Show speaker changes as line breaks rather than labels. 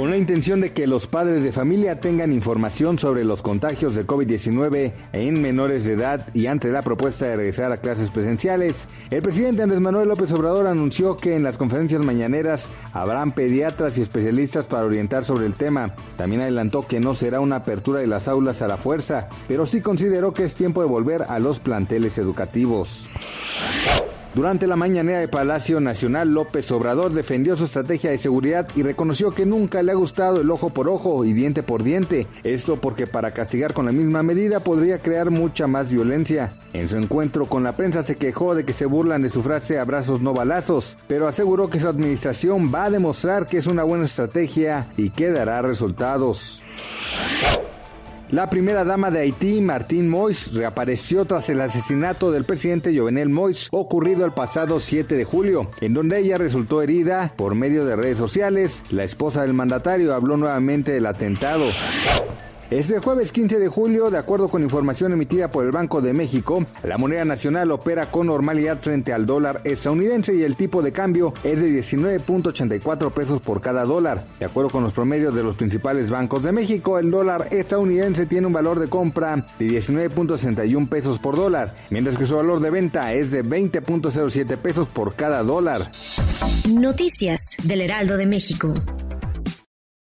Con la intención de que los padres de familia tengan información sobre los contagios de COVID-19 en menores de edad y ante la propuesta de regresar a clases presenciales, el presidente Andrés Manuel López Obrador anunció que en las conferencias mañaneras habrán pediatras y especialistas para orientar sobre el tema. También adelantó que no será una apertura de las aulas a la fuerza, pero sí consideró que es tiempo de volver a los planteles educativos. Durante la mañanera de Palacio Nacional, López Obrador defendió su estrategia de seguridad y reconoció que nunca le ha gustado el ojo por ojo y diente por diente. Esto porque para castigar con la misma medida podría crear mucha más violencia. En su encuentro con la prensa se quejó de que se burlan de su frase abrazos no balazos, pero aseguró que su administración va a demostrar que es una buena estrategia y que dará resultados. La primera dama de Haití, Martín Mois, reapareció tras el asesinato del presidente Jovenel Mois ocurrido el pasado 7 de julio, en donde ella resultó herida por medio de redes sociales. La esposa del mandatario habló nuevamente del atentado. Este jueves 15 de julio, de acuerdo con información emitida por el Banco de México, la moneda nacional opera con normalidad frente al dólar estadounidense y el tipo de cambio es de 19.84 pesos por cada dólar. De acuerdo con los promedios de los principales bancos de México, el dólar estadounidense tiene un valor de compra de 19.61 pesos por dólar, mientras que su valor de venta es de 20.07 pesos por cada dólar.
Noticias del Heraldo de México.